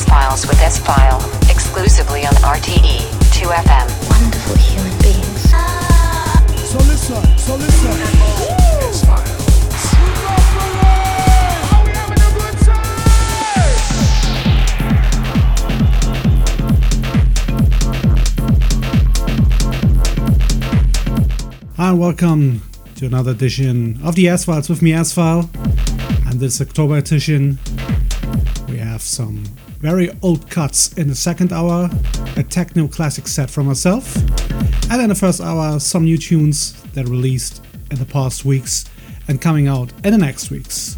S Files with S File, exclusively on RTE 2FM. Wonderful human beings. So listen, so listen. Hi, and welcome to another edition of the S Files with me, S File. And this October edition, we have some very old cuts in the second hour, a techno classic set from myself, and in the first hour, some new tunes that released in the past weeks and coming out in the next weeks.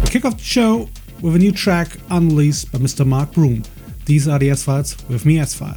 We kick off the show with a new track unreleased by Mr. Mark Broom. These are the S Files with me, S File.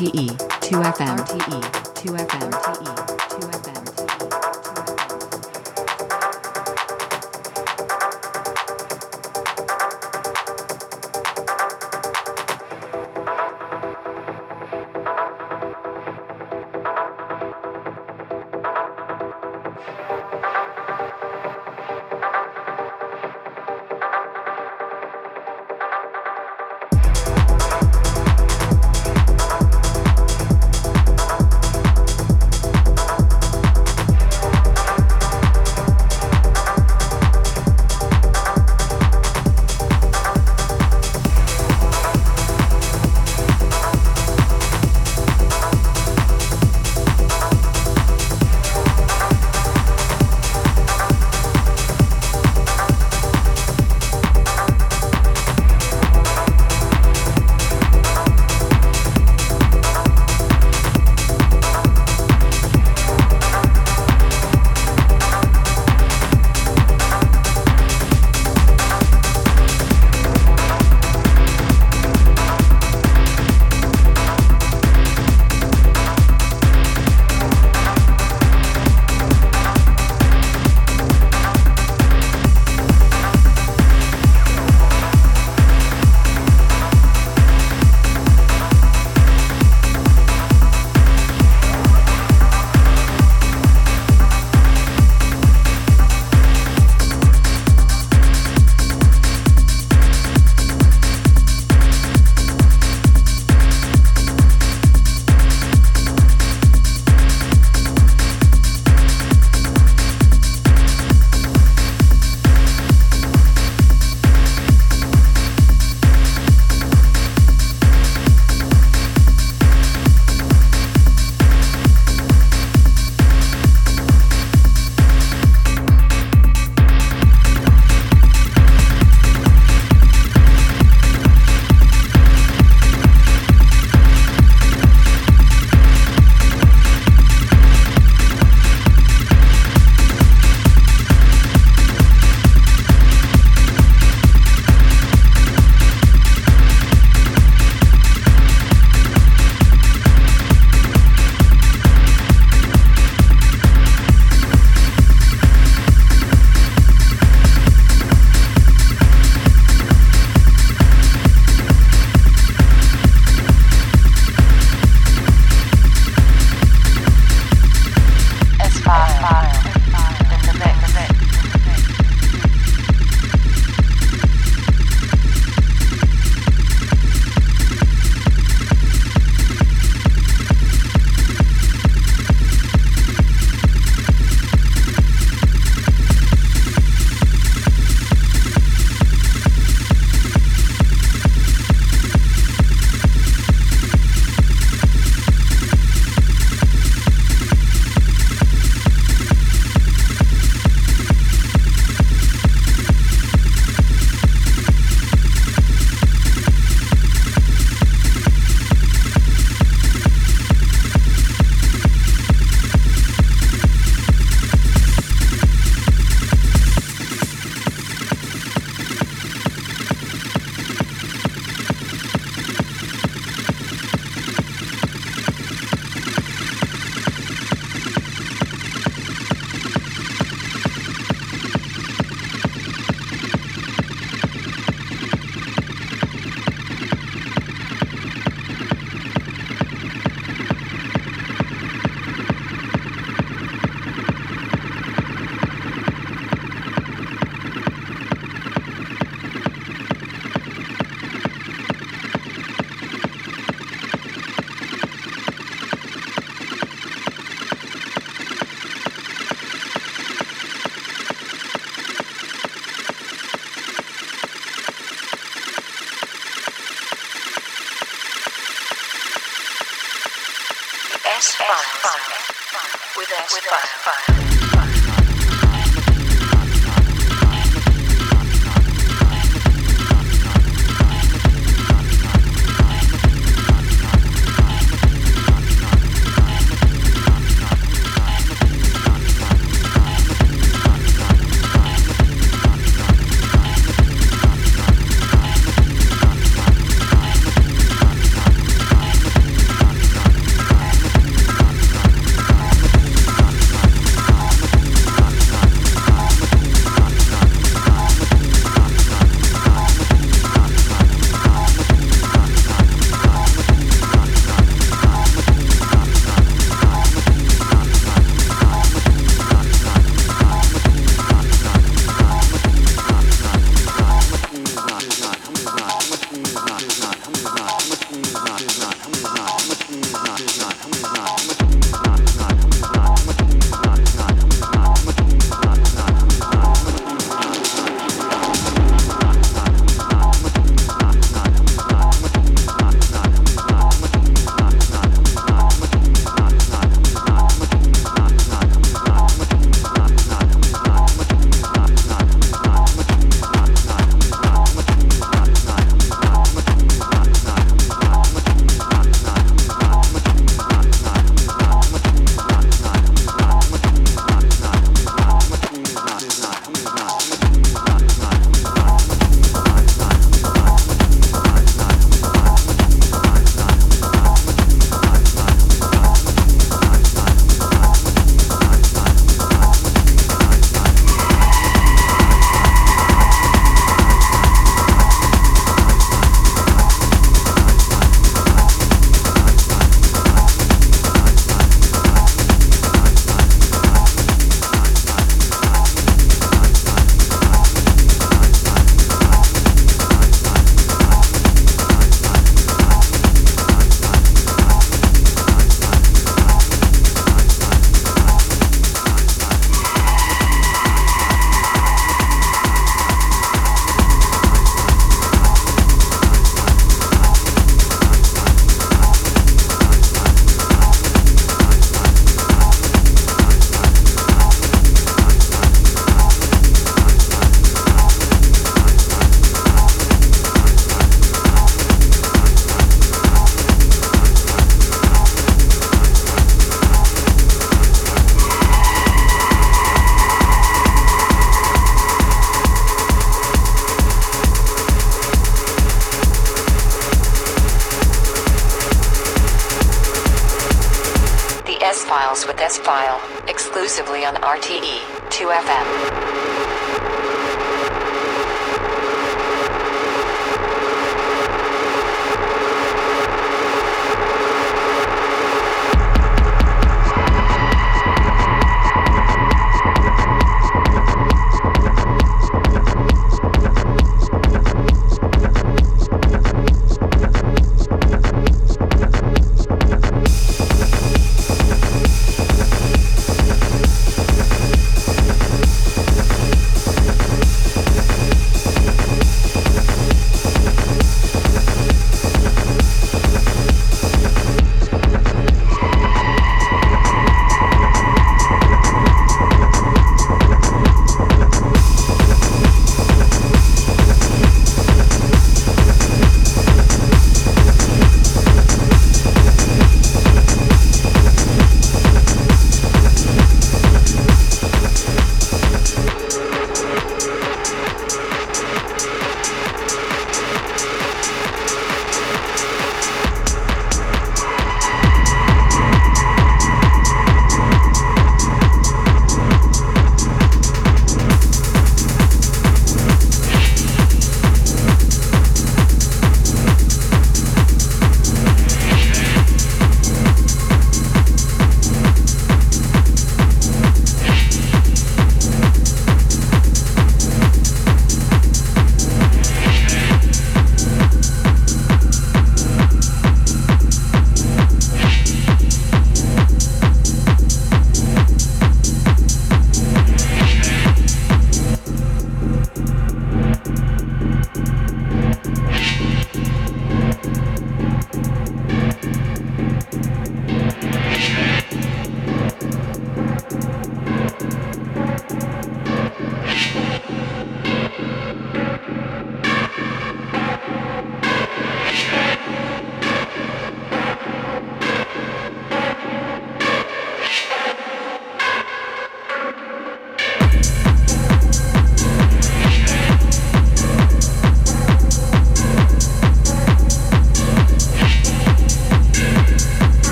RTE 2FM RTE 2FM RTE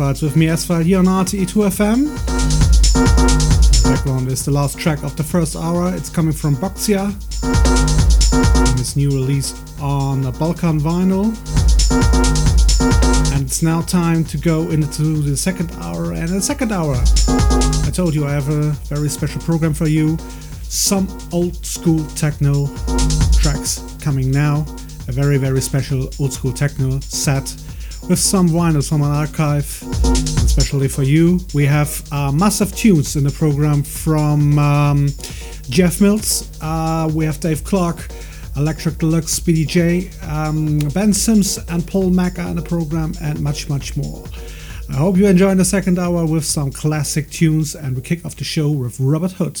the with me, S File, here on RTE2FM. background is the last track of the first hour. It's coming from Boxia. This new release on the Balkan vinyl. And it's now time to go into the second hour. And the second hour, I told you I have a very special program for you. Some old school techno tracks coming now. A very, very special old school techno set with some vinyls from an archive, especially for you. We have uh, massive tunes in the program from um, Jeff Mills. Uh, we have Dave Clarke, Electric Deluxe, Speedy J, um, Ben Sims, and Paul Macca in the program, and much, much more. I hope you enjoy the second hour with some classic tunes, and we kick off the show with Robert Hood.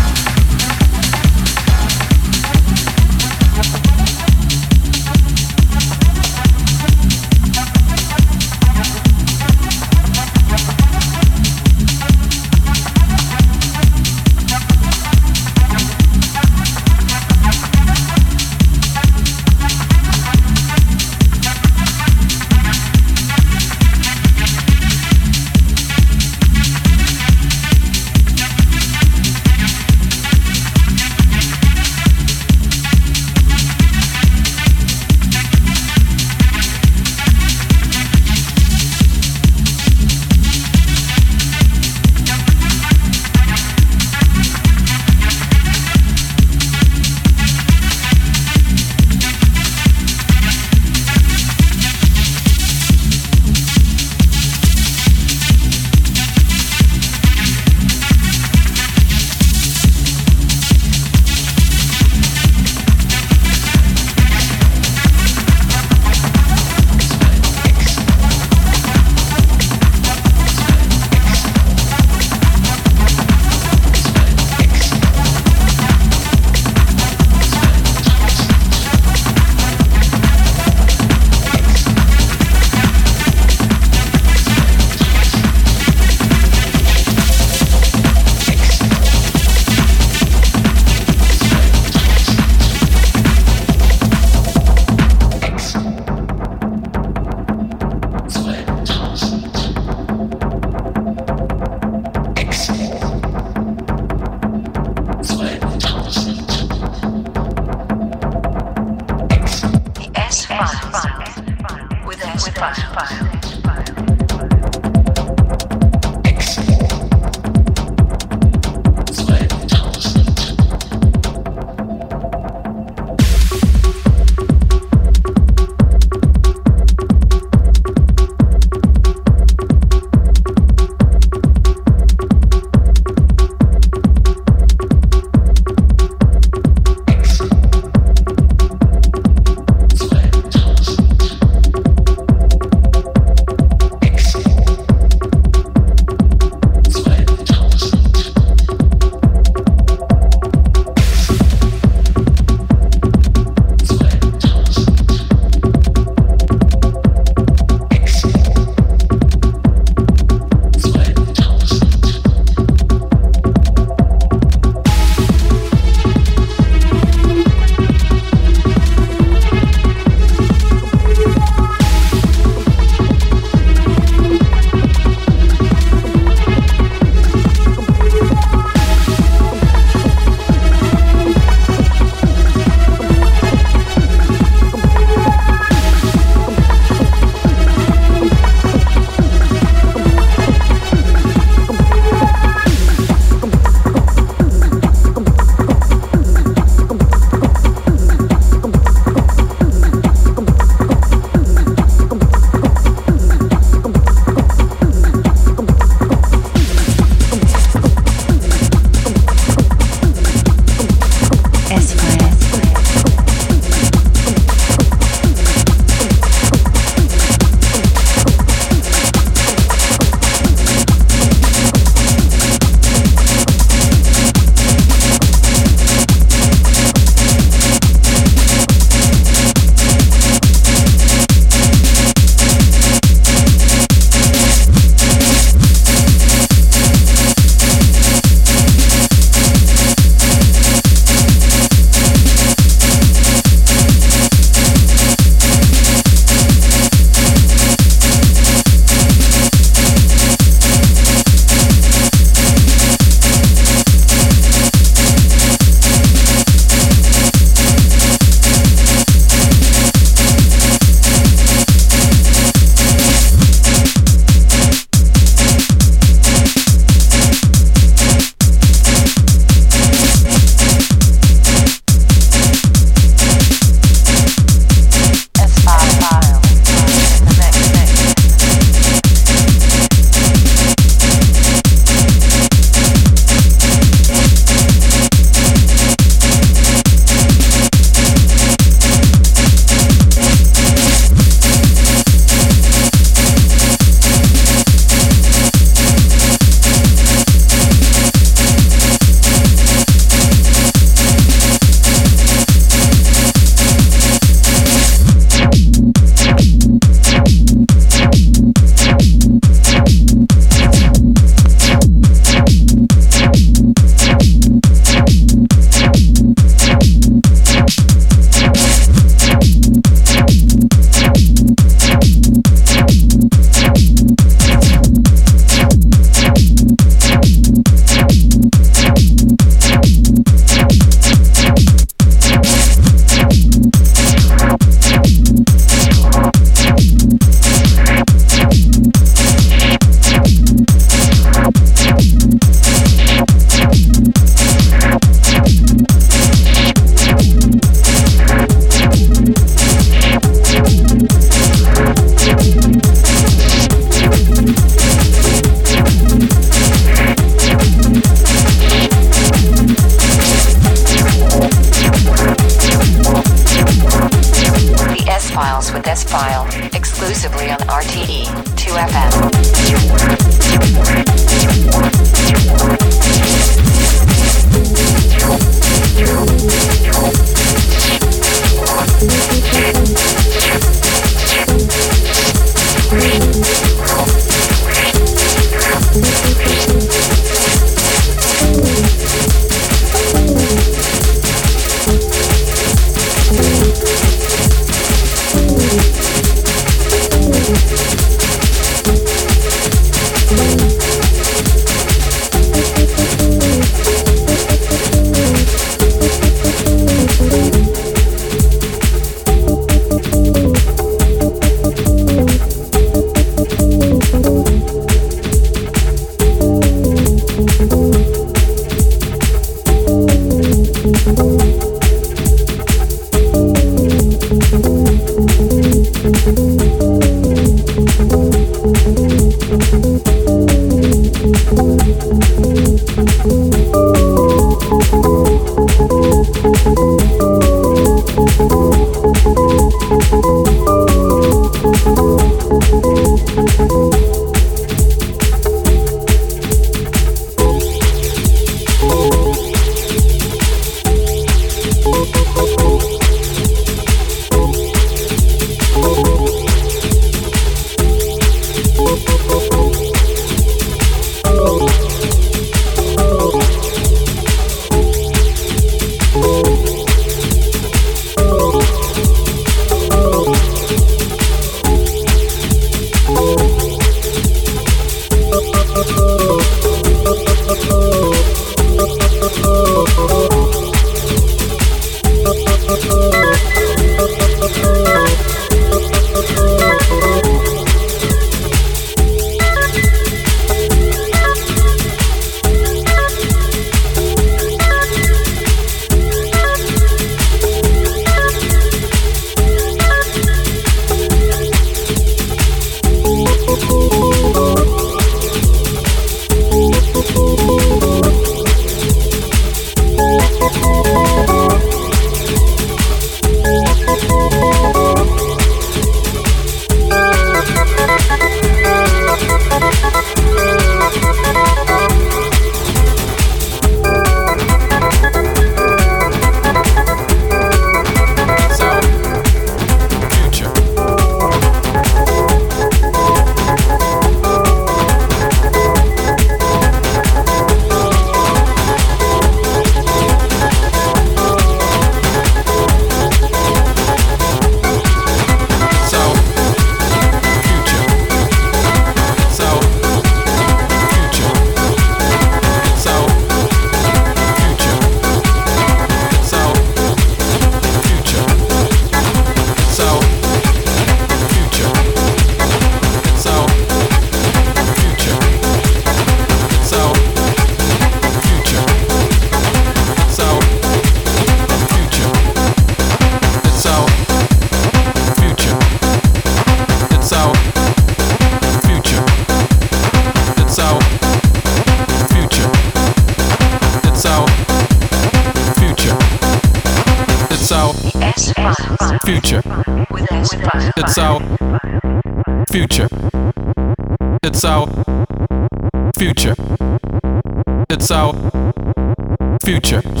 Future.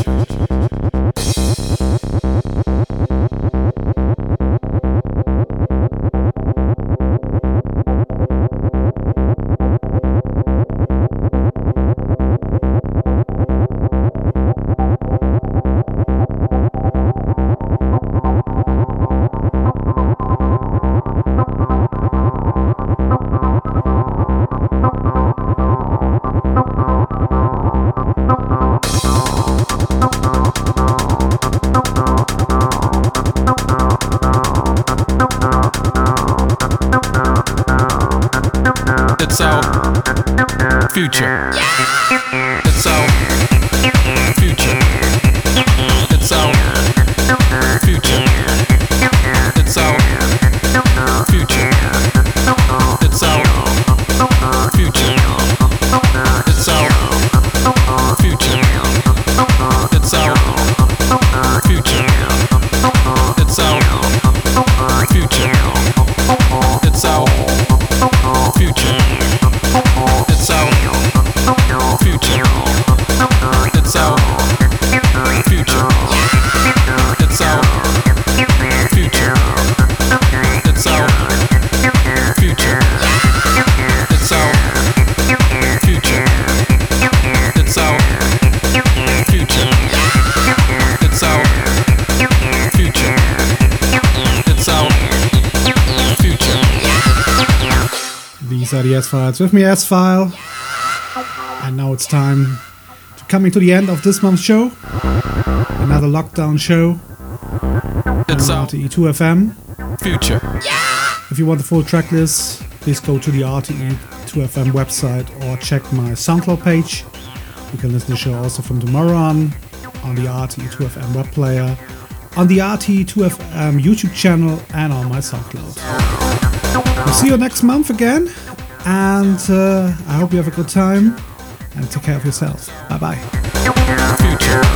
With me, S file. And now it's time to coming to the end of this month's show. Another lockdown show It's on our RTE2FM. future. If you want the full track list, please go to the RTE2FM website or check my SoundCloud page. You can listen to the show also from tomorrow on on the RTE2FM web player, on the RTE2FM YouTube channel, and on my SoundCloud. We'll see you next month again, and uh, I hope you have a good time and take care of yourself. Bye bye.